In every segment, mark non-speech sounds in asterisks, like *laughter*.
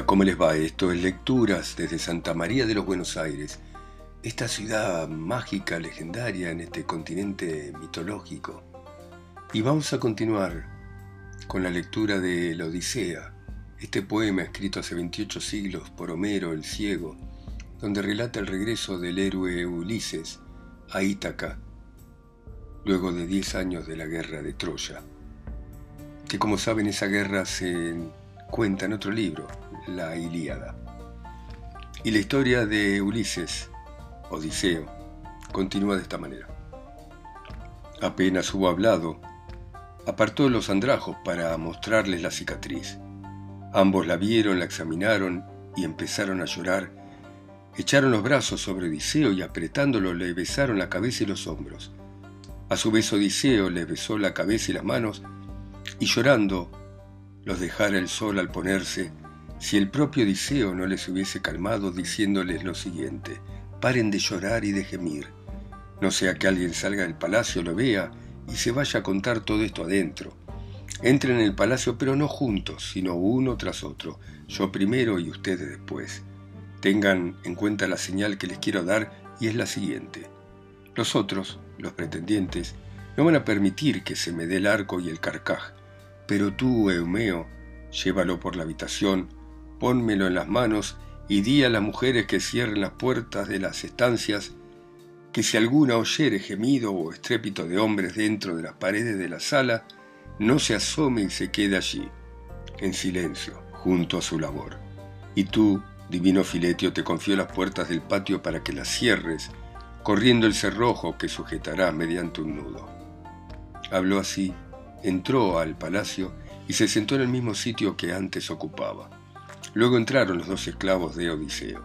Hola, ¿cómo les va? Esto es Lecturas desde Santa María de los Buenos Aires, esta ciudad mágica, legendaria en este continente mitológico. Y vamos a continuar con la lectura de la Odisea, este poema escrito hace 28 siglos por Homero el Ciego, donde relata el regreso del héroe Ulises a Ítaca, luego de 10 años de la guerra de Troya. Que como saben esa guerra se cuenta en otro libro, la Ilíada. Y la historia de Ulises, Odiseo, continúa de esta manera. Apenas hubo hablado, apartó los andrajos para mostrarles la cicatriz. Ambos la vieron, la examinaron y empezaron a llorar. Echaron los brazos sobre Odiseo y apretándolo le besaron la cabeza y los hombros. A su vez Odiseo le besó la cabeza y las manos y llorando los dejara el sol al ponerse si el propio Odiseo no les hubiese calmado diciéndoles lo siguiente, paren de llorar y de gemir, no sea que alguien salga del palacio, lo vea y se vaya a contar todo esto adentro. Entren en el palacio pero no juntos, sino uno tras otro, yo primero y ustedes después. Tengan en cuenta la señal que les quiero dar y es la siguiente. Los otros, los pretendientes, no van a permitir que se me dé el arco y el carcaj, pero tú, Eumeo, llévalo por la habitación, pónmelo en las manos y di a las mujeres que cierren las puertas de las estancias, que si alguna oyere gemido o estrépito de hombres dentro de las paredes de la sala, no se asome y se quede allí, en silencio, junto a su labor. Y tú, divino Filetio, te confío las puertas del patio para que las cierres, corriendo el cerrojo que sujetará mediante un nudo. Habló así, entró al palacio y se sentó en el mismo sitio que antes ocupaba. Luego entraron los dos esclavos de Odiseo.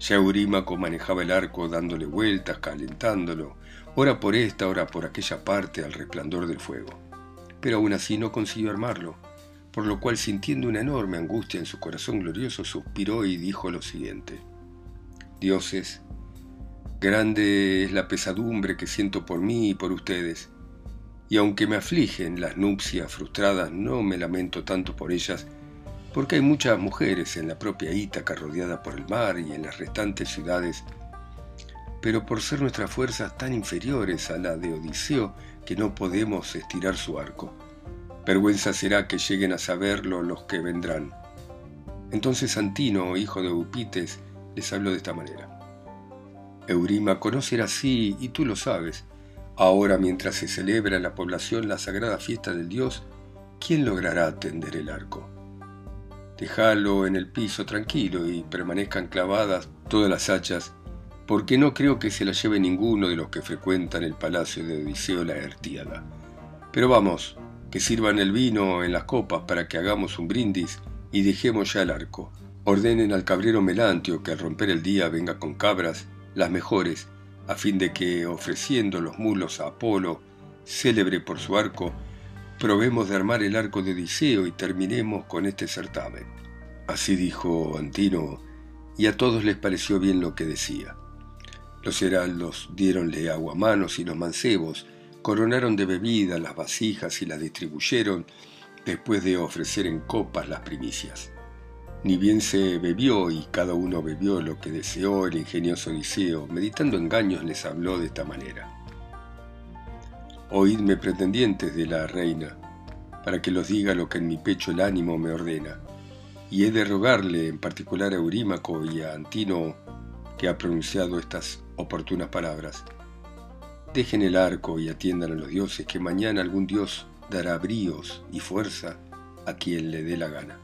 Ya Eurímaco manejaba el arco dándole vueltas, calentándolo, ora por esta, ora por aquella parte al resplandor del fuego. Pero aún así no consiguió armarlo, por lo cual sintiendo una enorme angustia en su corazón glorioso, suspiró y dijo lo siguiente. Dioses, grande es la pesadumbre que siento por mí y por ustedes, y aunque me afligen las nupcias frustradas, no me lamento tanto por ellas, porque hay muchas mujeres en la propia Ítaca rodeada por el mar y en las restantes ciudades, pero por ser nuestras fuerzas tan inferiores a la de Odiseo que no podemos estirar su arco. Vergüenza será que lleguen a saberlo los que vendrán. Entonces Antino, hijo de Eupites, les habló de esta manera. Eurima, conocer así, y tú lo sabes, ahora mientras se celebra en la población la sagrada fiesta del dios, ¿quién logrará tender el arco? Déjalo en el piso tranquilo y permanezcan clavadas todas las hachas, porque no creo que se la lleve ninguno de los que frecuentan el palacio de Odiseo la Ertíada. Pero vamos, que sirvan el vino en las copas para que hagamos un brindis y dejemos ya el arco. Ordenen al cabrero Melantio que al romper el día venga con cabras, las mejores, a fin de que, ofreciendo los mulos a Apolo, célebre por su arco, probemos de armar el arco de Odiseo y terminemos con este certamen. Así dijo Antino, y a todos les pareció bien lo que decía. Los heraldos diéronle aguamanos y los mancebos coronaron de bebida las vasijas y las distribuyeron después de ofrecer en copas las primicias. Ni bien se bebió y cada uno bebió lo que deseó el ingenioso Odiseo, meditando engaños les habló de esta manera. Oídme pretendientes de la reina, para que los diga lo que en mi pecho el ánimo me ordena. Y he de rogarle en particular a Eurímaco y a Antino, que ha pronunciado estas oportunas palabras. Dejen el arco y atiendan a los dioses, que mañana algún dios dará bríos y fuerza a quien le dé la gana.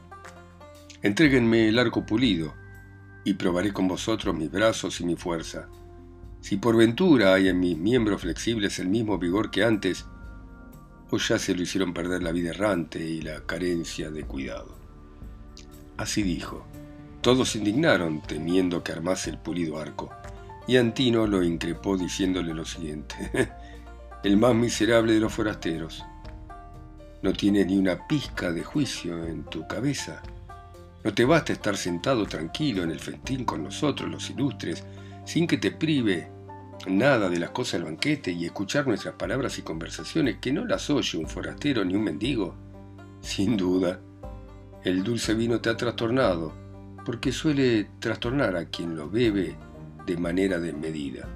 Entréguenme el arco pulido, y probaré con vosotros mis brazos y mi fuerza si por ventura hay en mis miembros flexibles el mismo vigor que antes, o ya se lo hicieron perder la vida errante y la carencia de cuidado. Así dijo. Todos se indignaron, temiendo que armase el pulido arco, y Antino lo increpó diciéndole lo siguiente. *laughs* el más miserable de los forasteros. No tienes ni una pizca de juicio en tu cabeza. No te basta estar sentado tranquilo en el festín con nosotros, los ilustres, sin que te prive nada de las cosas del banquete y escuchar nuestras palabras y conversaciones que no las oye un forastero ni un mendigo? Sin duda, el dulce vino te ha trastornado porque suele trastornar a quien lo bebe de manera desmedida.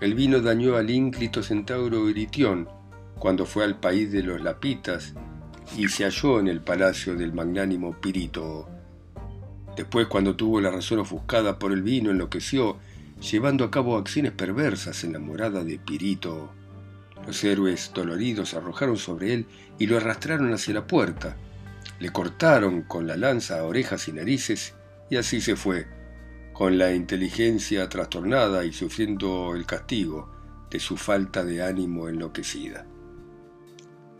El vino dañó al ínclito centauro Eritión cuando fue al país de los Lapitas y se halló en el palacio del magnánimo Pirito. Después, cuando tuvo la razón ofuscada por el vino, enloqueció, llevando a cabo acciones perversas en la morada de Pirito. Los héroes doloridos arrojaron sobre él y lo arrastraron hacia la puerta. Le cortaron con la lanza orejas y narices y así se fue, con la inteligencia trastornada y sufriendo el castigo de su falta de ánimo enloquecida.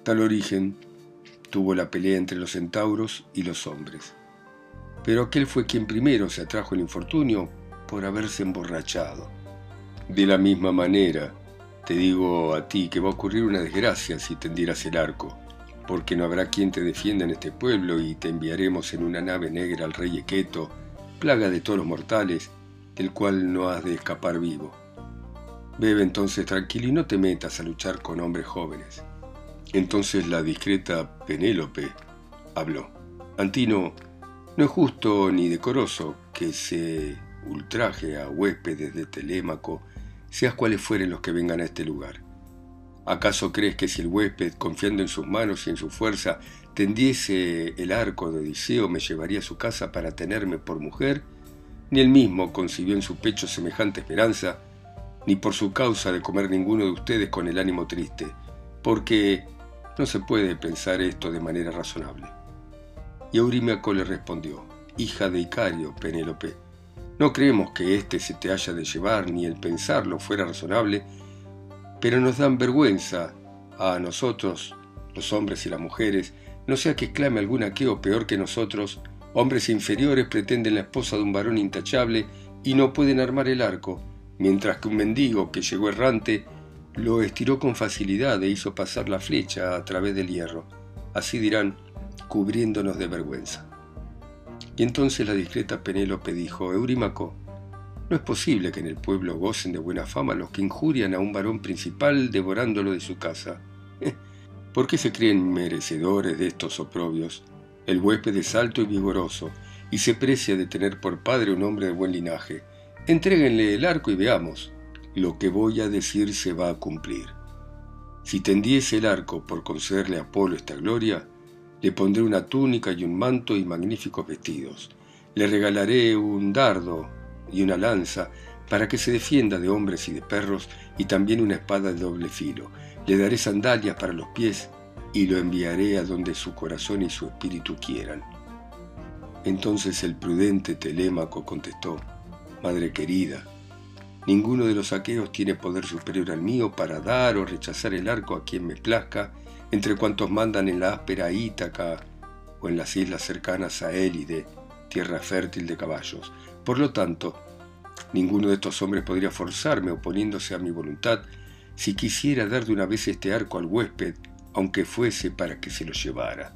Tal origen tuvo la pelea entre los centauros y los hombres. Pero aquel fue quien primero se atrajo el infortunio por haberse emborrachado. De la misma manera, te digo a ti que va a ocurrir una desgracia si tendieras el arco, porque no habrá quien te defienda en este pueblo y te enviaremos en una nave negra al rey Equeto, plaga de todos los mortales, del cual no has de escapar vivo. Bebe entonces tranquilo y no te metas a luchar con hombres jóvenes. Entonces la discreta Penélope habló. Antino, no es justo ni decoroso que se ultraje a huéspedes de Telémaco, seas cuales fueren los que vengan a este lugar. ¿Acaso crees que si el huésped, confiando en sus manos y en su fuerza, tendiese el arco de Odiseo, me llevaría a su casa para tenerme por mujer? Ni él mismo concibió en su pecho semejante esperanza, ni por su causa de comer ninguno de ustedes con el ánimo triste, porque no se puede pensar esto de manera razonable. Y Eurímaco le respondió, Hija de Icario, Penélope, no creemos que éste se te haya de llevar, ni el pensarlo fuera razonable, pero nos dan vergüenza a nosotros, los hombres y las mujeres, no sea que exclame algún aqueo peor que nosotros, hombres inferiores pretenden la esposa de un varón intachable y no pueden armar el arco, mientras que un mendigo que llegó errante lo estiró con facilidad e hizo pasar la flecha a través del hierro. Así dirán, cubriéndonos de vergüenza. Y entonces la discreta Penélope dijo, Eurímaco, no es posible que en el pueblo gocen de buena fama los que injurian a un varón principal devorándolo de su casa. Eh, ¿Por qué se creen merecedores de estos oprobios? El huésped es alto y vigoroso, y se precia de tener por padre un hombre de buen linaje. Entréguenle el arco y veamos. Lo que voy a decir se va a cumplir. Si tendiese el arco por concederle a Apolo esta gloria, le pondré una túnica y un manto y magníficos vestidos. Le regalaré un dardo y una lanza para que se defienda de hombres y de perros y también una espada de doble filo. Le daré sandalias para los pies y lo enviaré a donde su corazón y su espíritu quieran. Entonces el prudente Telémaco contestó, Madre querida, ninguno de los aqueos tiene poder superior al mío para dar o rechazar el arco a quien me plazca entre cuantos mandan en la áspera Ítaca o en las islas cercanas a Élide, tierra fértil de caballos. Por lo tanto, ninguno de estos hombres podría forzarme oponiéndose a mi voluntad si quisiera dar de una vez este arco al huésped, aunque fuese para que se lo llevara.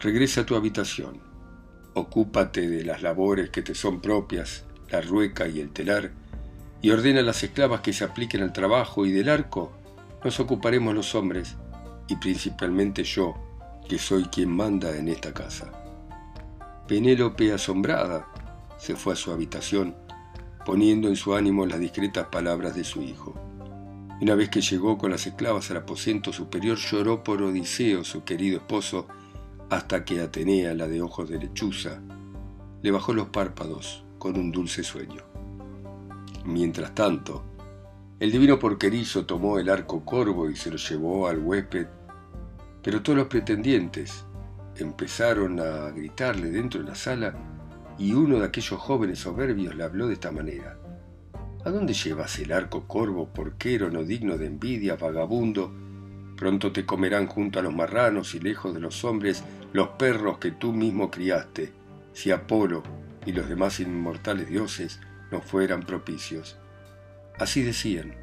Regresa a tu habitación, ocúpate de las labores que te son propias, la rueca y el telar, y ordena a las esclavas que se apliquen al trabajo y del arco nos ocuparemos los hombres y principalmente yo, que soy quien manda en esta casa. Penélope, asombrada, se fue a su habitación, poniendo en su ánimo las discretas palabras de su hijo. Una vez que llegó con las esclavas al aposento superior, lloró por Odiseo, su querido esposo, hasta que Atenea, la de ojos de lechuza, le bajó los párpados con un dulce sueño. Mientras tanto, el divino porquerizo tomó el arco corvo y se lo llevó al huésped, pero todos los pretendientes empezaron a gritarle dentro de la sala y uno de aquellos jóvenes soberbios le habló de esta manera. ¿A dónde llevas el arco corvo, porquero, no digno de envidia, vagabundo? Pronto te comerán junto a los marranos y lejos de los hombres los perros que tú mismo criaste, si Apolo y los demás inmortales dioses no fueran propicios. Así decían.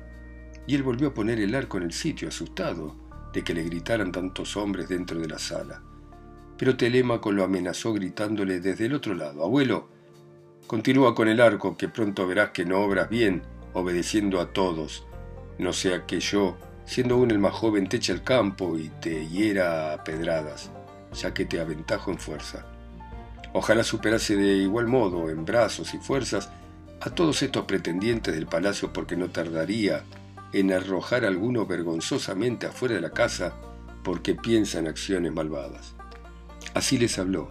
Y él volvió a poner el arco en el sitio, asustado de que le gritaran tantos hombres dentro de la sala. Pero Telémaco lo amenazó gritándole desde el otro lado, Abuelo, continúa con el arco, que pronto verás que no obras bien, obedeciendo a todos, no sea que yo, siendo aún el más joven, te eche al campo y te hiera a pedradas, ya que te aventajo en fuerza. Ojalá superase de igual modo, en brazos y fuerzas, a todos estos pretendientes del palacio porque no tardaría en arrojar a alguno vergonzosamente afuera de la casa porque piensa en acciones malvadas. Así les habló,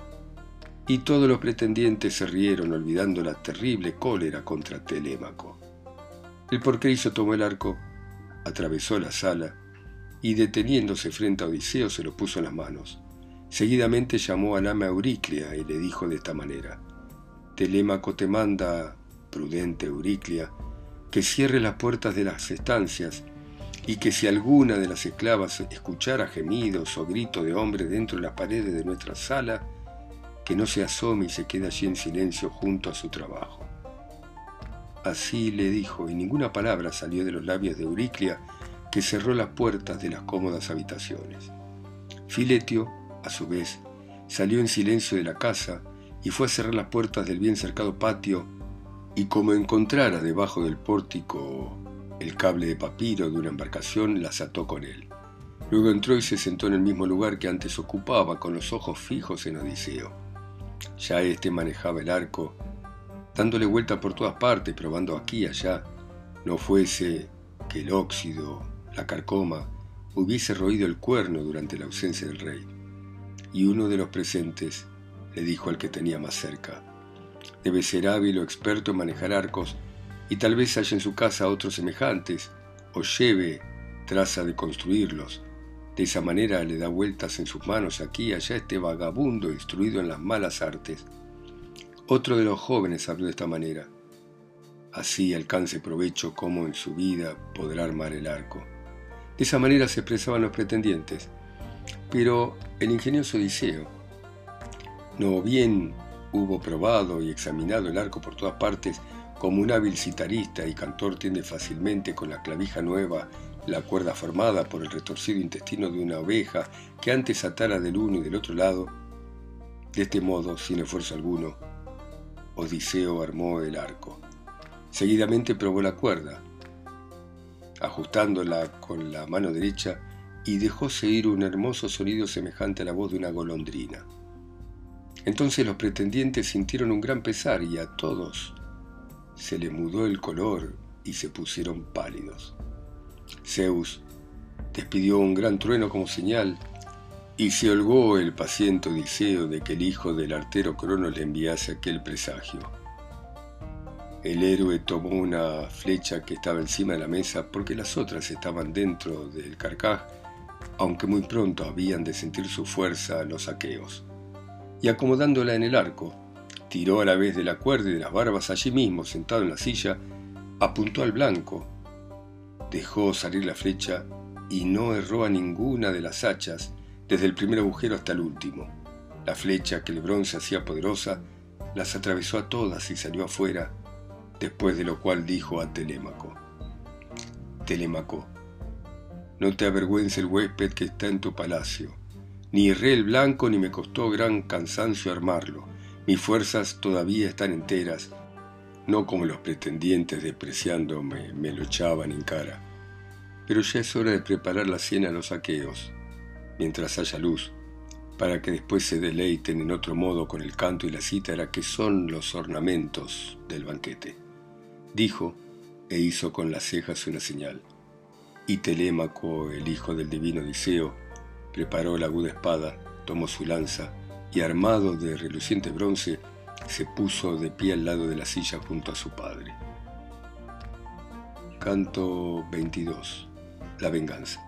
y todos los pretendientes se rieron olvidando la terrible cólera contra Telémaco. El porquerizo tomó el arco, atravesó la sala y deteniéndose frente a Odiseo se lo puso en las manos. Seguidamente llamó al ama Euriclia y le dijo de esta manera, Telémaco te manda, prudente Euriclia, que cierre las puertas de las estancias y que si alguna de las esclavas escuchara gemidos o gritos de hombre dentro de las paredes de nuestra sala, que no se asome y se quede allí en silencio junto a su trabajo. Así le dijo, y ninguna palabra salió de los labios de Euriclia, que cerró las puertas de las cómodas habitaciones. Filetio, a su vez, salió en silencio de la casa y fue a cerrar las puertas del bien cercado patio, y como encontrara debajo del pórtico el cable de papiro de una embarcación, las ató con él. Luego entró y se sentó en el mismo lugar que antes ocupaba, con los ojos fijos en Odiseo. Ya éste manejaba el arco, dándole vuelta por todas partes, probando aquí y allá, no fuese que el óxido, la carcoma, hubiese roído el cuerno durante la ausencia del rey. Y uno de los presentes le dijo al que tenía más cerca, debe ser hábil o experto en manejar arcos, y tal vez haya en su casa otros semejantes, o lleve traza de construirlos. De esa manera le da vueltas en sus manos aquí y allá este vagabundo instruido en las malas artes. Otro de los jóvenes habló de esta manera. Así alcance provecho como en su vida podrá armar el arco. De esa manera se expresaban los pretendientes. Pero el ingenioso Odiseo, no bien hubo probado y examinado el arco por todas partes, como un hábil citarista y cantor tiende fácilmente con la clavija nueva la cuerda formada por el retorcido intestino de una oveja que antes atara del uno y del otro lado, de este modo, sin esfuerzo alguno, Odiseo armó el arco. Seguidamente probó la cuerda, ajustándola con la mano derecha, y dejóse ir un hermoso sonido semejante a la voz de una golondrina. Entonces los pretendientes sintieron un gran pesar y a todos se le mudó el color y se pusieron pálidos. Zeus despidió un gran trueno como señal y se holgó el paciente Odiseo de que el hijo del artero Crono le enviase aquel presagio. El héroe tomó una flecha que estaba encima de la mesa porque las otras estaban dentro del carcaj, aunque muy pronto habían de sentir su fuerza los aqueos. Y acomodándola en el arco, tiró a la vez de la cuerda y de las barbas allí mismo, sentado en la silla, apuntó al blanco, dejó salir la flecha y no erró a ninguna de las hachas, desde el primer agujero hasta el último. La flecha que el bronce hacía poderosa las atravesó a todas y salió afuera, después de lo cual dijo a Telémaco, Telémaco, no te avergüence el huésped que está en tu palacio, ni erré el blanco ni me costó gran cansancio armarlo, mis fuerzas todavía están enteras, no como los pretendientes despreciándome me lo echaban en cara. Pero ya es hora de preparar la cena a los aqueos mientras haya luz, para que después se deleiten en otro modo con el canto y la cítara que son los ornamentos del banquete. Dijo e hizo con las cejas una señal. Y Telémaco, el hijo del divino Odiseo, preparó la aguda espada, tomó su lanza y armado de reluciente bronce, se puso de pie al lado de la silla junto a su padre. Canto 22. La venganza.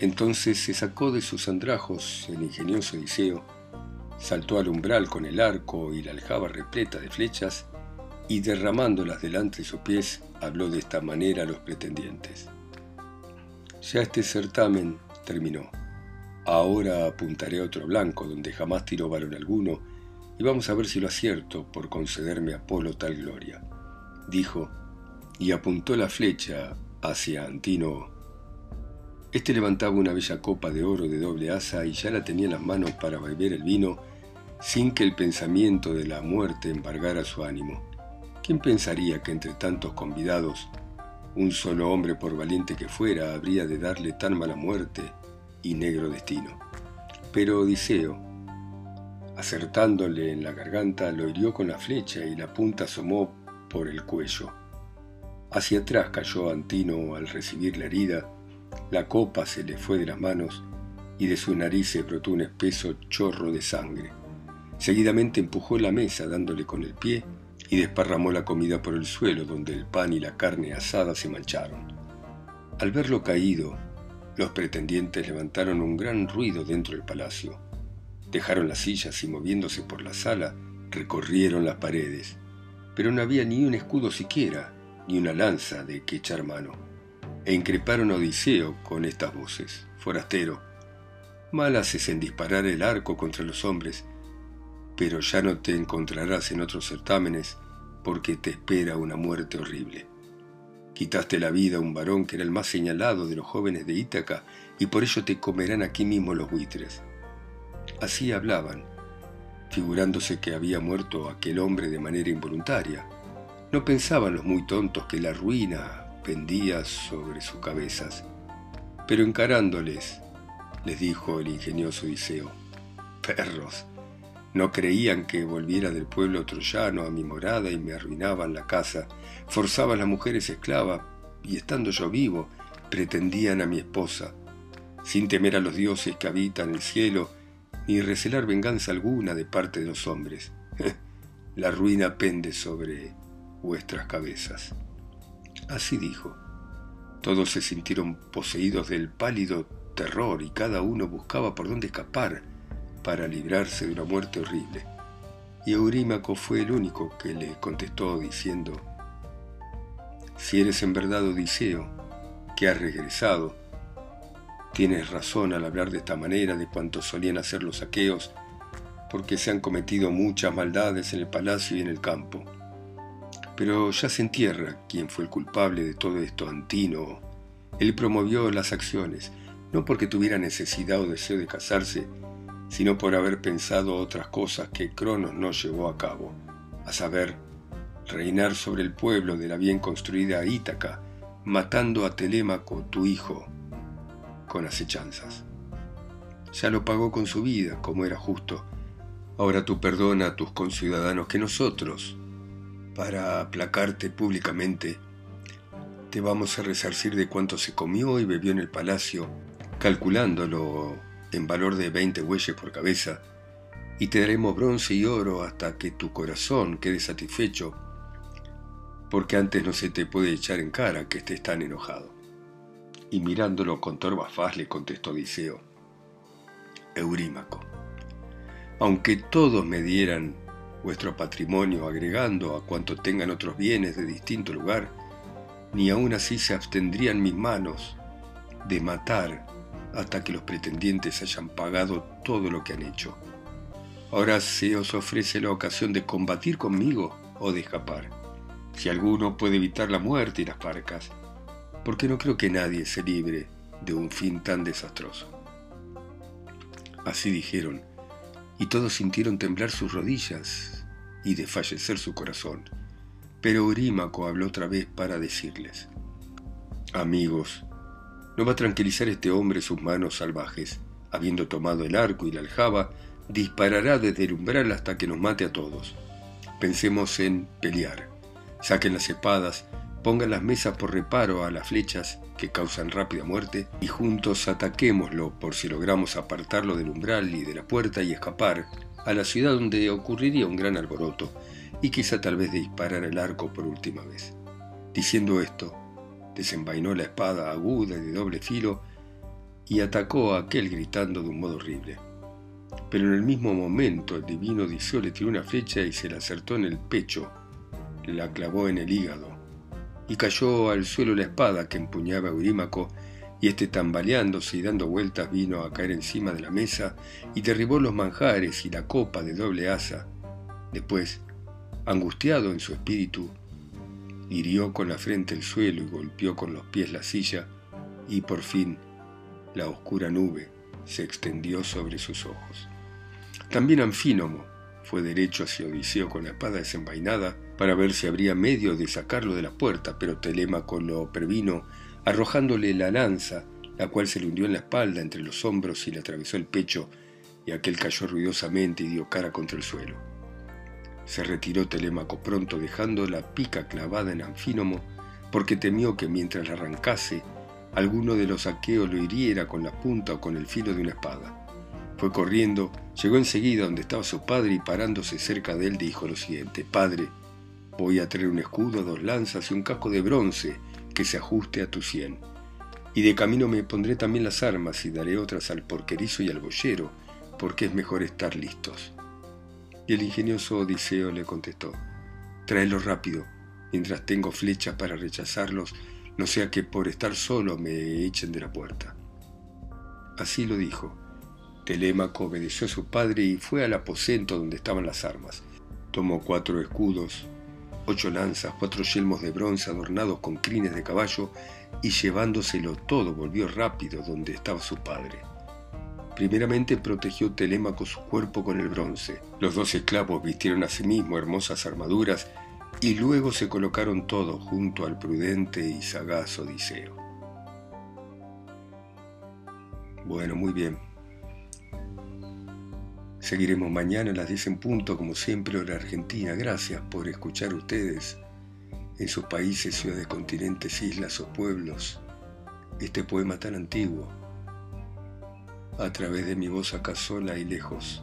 Entonces se sacó de sus andrajos el ingenioso Odiseo, saltó al umbral con el arco y la aljaba repleta de flechas, y derramándolas delante de sus pies, habló de esta manera a los pretendientes. Ya este certamen terminó. Ahora apuntaré a otro blanco donde jamás tiró varón alguno, y vamos a ver si lo acierto por concederme a Apolo tal gloria. Dijo, y apuntó la flecha hacia Antino este levantaba una bella copa de oro de doble asa y ya la tenía en las manos para beber el vino sin que el pensamiento de la muerte embargara su ánimo. ¿Quién pensaría que entre tantos convidados, un solo hombre, por valiente que fuera, habría de darle tan mala muerte y negro destino? Pero Odiseo, Acertándole en la garganta, lo hirió con la flecha y la punta asomó por el cuello. Hacia atrás cayó Antino al recibir la herida, la copa se le fue de las manos y de su nariz se brotó un espeso chorro de sangre. Seguidamente empujó la mesa dándole con el pie y desparramó la comida por el suelo donde el pan y la carne asada se mancharon. Al verlo caído, los pretendientes levantaron un gran ruido dentro del palacio. Dejaron las sillas y moviéndose por la sala, recorrieron las paredes. Pero no había ni un escudo siquiera, ni una lanza de que echar mano. E increparon a Odiseo con estas voces. Forastero, mal haces en disparar el arco contra los hombres, pero ya no te encontrarás en otros certámenes porque te espera una muerte horrible. Quitaste la vida a un varón que era el más señalado de los jóvenes de Ítaca, y por ello te comerán aquí mismo los buitres. Así hablaban, figurándose que había muerto aquel hombre de manera involuntaria. No pensaban los muy tontos que la ruina pendía sobre sus cabezas. Pero encarándoles, les dijo el ingenioso Odiseo, perros, no creían que volviera del pueblo troyano a mi morada y me arruinaban la casa, forzaban las mujeres esclavas y estando yo vivo, pretendían a mi esposa, sin temer a los dioses que habitan el cielo, ni recelar venganza alguna de parte de los hombres. *laughs* la ruina pende sobre vuestras cabezas. Así dijo. Todos se sintieron poseídos del pálido terror y cada uno buscaba por dónde escapar para librarse de una muerte horrible. Y Eurímaco fue el único que le contestó diciendo, Si eres en verdad Odiseo, que has regresado, tienes razón al hablar de esta manera de cuanto solían hacer los saqueos, porque se han cometido muchas maldades en el palacio y en el campo. Pero ya se entierra quién fue el culpable de todo esto, Antino. Él promovió las acciones, no porque tuviera necesidad o deseo de casarse, sino por haber pensado otras cosas que Cronos no llevó a cabo, a saber, reinar sobre el pueblo de la bien construida Ítaca, matando a Telémaco, tu hijo, con acechanzas. Ya lo pagó con su vida, como era justo. Ahora tú perdona a tus conciudadanos que nosotros, para aplacarte públicamente, te vamos a resarcir de cuánto se comió y bebió en el palacio, calculándolo en valor de 20 bueyes por cabeza, y te daremos bronce y oro hasta que tu corazón quede satisfecho, porque antes no se te puede echar en cara que estés tan enojado. Y mirándolo con torva faz le contestó Odiseo, Eurímaco, aunque todos me dieran vuestro patrimonio agregando a cuanto tengan otros bienes de distinto lugar, ni aun así se abstendrían mis manos de matar hasta que los pretendientes hayan pagado todo lo que han hecho. Ahora se os ofrece la ocasión de combatir conmigo o de escapar. Si alguno puede evitar la muerte y las parcas, porque no creo que nadie se libre de un fin tan desastroso. Así dijeron, y todos sintieron temblar sus rodillas y desfallecer su corazón. Pero Eurímaco habló otra vez para decirles, Amigos, no va a tranquilizar este hombre sus manos salvajes. Habiendo tomado el arco y la aljaba, disparará desde el umbral hasta que nos mate a todos. Pensemos en pelear. Saquen las espadas, pongan las mesas por reparo a las flechas que causan rápida muerte y juntos ataquémoslo por si logramos apartarlo del umbral y de la puerta y escapar a la ciudad donde ocurriría un gran alboroto y quizá tal vez de disparar el arco por última vez. Diciendo esto, desenvainó la espada aguda y de doble filo y atacó a aquel gritando de un modo horrible. Pero en el mismo momento el divino Odiseo le tiró una flecha y se la acertó en el pecho, la clavó en el hígado, y cayó al suelo la espada que empuñaba Eurímaco, y este tambaleándose y dando vueltas vino a caer encima de la mesa y derribó los manjares y la copa de doble asa. Después, angustiado en su espíritu, hirió con la frente el suelo y golpeó con los pies la silla, y por fin la oscura nube se extendió sobre sus ojos. También Anfínomo fue derecho hacia Odiseo con la espada desenvainada para ver si habría medio de sacarlo de la puerta, pero Telémaco lo previno arrojándole la lanza, la cual se le hundió en la espalda entre los hombros y le atravesó el pecho, y aquel cayó ruidosamente y dio cara contra el suelo. Se retiró Telémaco pronto dejando la pica clavada en Anfínomo porque temió que mientras la arrancase alguno de los aqueos lo hiriera con la punta o con el filo de una espada. Fue corriendo, llegó enseguida donde estaba su padre y parándose cerca de él dijo lo siguiente, Padre, voy a traer un escudo, dos lanzas y un casco de bronce que se ajuste a tu sien. Y de camino me pondré también las armas y daré otras al porquerizo y al boyero, porque es mejor estar listos. Y el ingenioso Odiseo le contestó, Tráelo rápido, mientras tengo flechas para rechazarlos, no sea que por estar solo me echen de la puerta. Así lo dijo. Telémaco obedeció a su padre y fue al aposento donde estaban las armas. Tomó cuatro escudos, ocho lanzas, cuatro yelmos de bronce adornados con crines de caballo, y llevándoselo todo volvió rápido donde estaba su padre. Primeramente protegió Telémaco su cuerpo con el bronce. Los dos esclavos vistieron asimismo hermosas armaduras y luego se colocaron todos junto al prudente y sagaz Odiseo. Bueno, muy bien. Seguiremos mañana a las 10 en punto, como siempre, hora Argentina. Gracias por escuchar ustedes en sus países, ciudades, continentes, islas o pueblos este poema tan antiguo a través de mi voz acá sola y lejos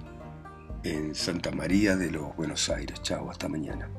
en Santa María de los Buenos Aires. Chao, hasta mañana.